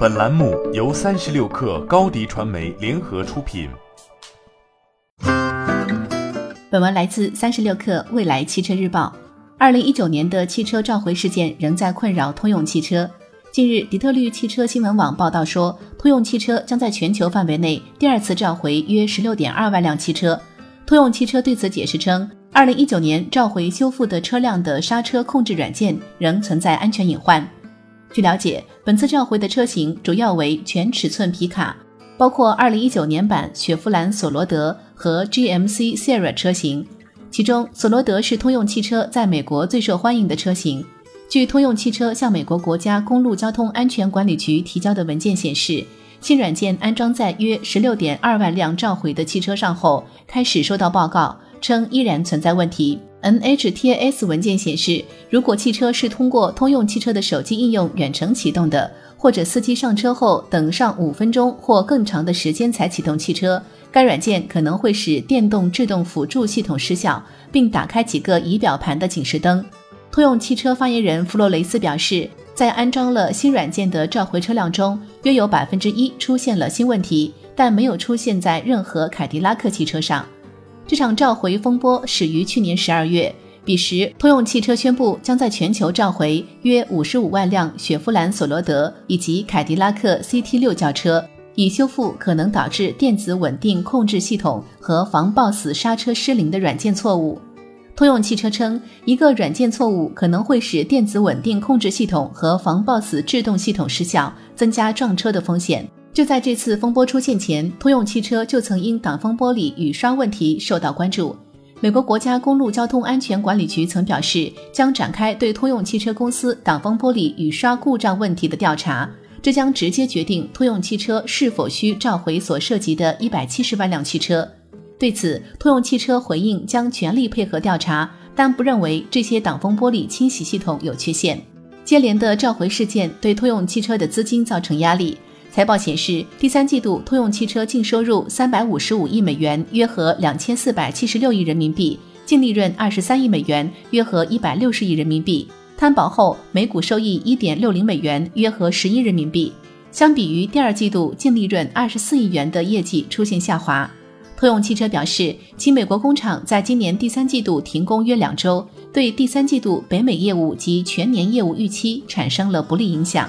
本栏目由三十六氪高低传媒联合出品。本文来自三十六氪未来汽车日报。二零一九年的汽车召回事件仍在困扰通用汽车。近日，底特律汽车新闻网报道说，通用汽车将在全球范围内第二次召回约十六点二万辆汽车。通用汽车对此解释称，二零一九年召回修复的车辆的刹车控制软件仍存在安全隐患。据了解，本次召回的车型主要为全尺寸皮卡，包括2019年版雪佛兰索罗德和 GMC Sierra 车型。其中，索罗德是通用汽车在美国最受欢迎的车型。据通用汽车向美国国家公路交通安全管理局提交的文件显示，新软件安装在约16.2万辆召回的汽车上后，开始收到报告，称依然存在问题。NHTS 文件显示，如果汽车是通过通用汽车的手机应用远程启动的，或者司机上车后等上五分钟或更长的时间才启动汽车，该软件可能会使电动制动辅助系统失效，并打开几个仪表盘的警示灯。通用汽车发言人弗洛雷斯表示，在安装了新软件的召回车辆中，约有百分之一出现了新问题，但没有出现在任何凯迪拉克汽车上。这场召回风波始于去年十二月，彼时通用汽车宣布将在全球召回约五十五万辆雪佛兰索罗德以及凯迪拉克 CT 六轿车，以修复可能导致电子稳定控制系统和防抱死刹车失灵的软件错误。通用汽车称，一个软件错误可能会使电子稳定控制系统和防抱死制动系统失效，增加撞车的风险。就在这次风波出现前，通用汽车就曾因挡风玻璃雨刷问题受到关注。美国国家公路交通安全管理局曾表示，将展开对通用汽车公司挡风玻璃雨刷故障问题的调查，这将直接决定通用汽车是否需召回所涉及的一百七十万辆汽车。对此，通用汽车回应将全力配合调查，但不认为这些挡风玻璃清洗系统有缺陷。接连的召回事件对通用汽车的资金造成压力。财报显示，第三季度通用汽车净收入三百五十五亿美元，约合两千四百七十六亿人民币；净利润二十三亿美元，约合一百六十亿人民币。摊薄后每股收益一点六零美元，约合十亿人民币。相比于第二季度净利润二十四亿元的业绩出现下滑。通用汽车表示，其美国工厂在今年第三季度停工约两周，对第三季度北美业务及全年业务预期产生了不利影响。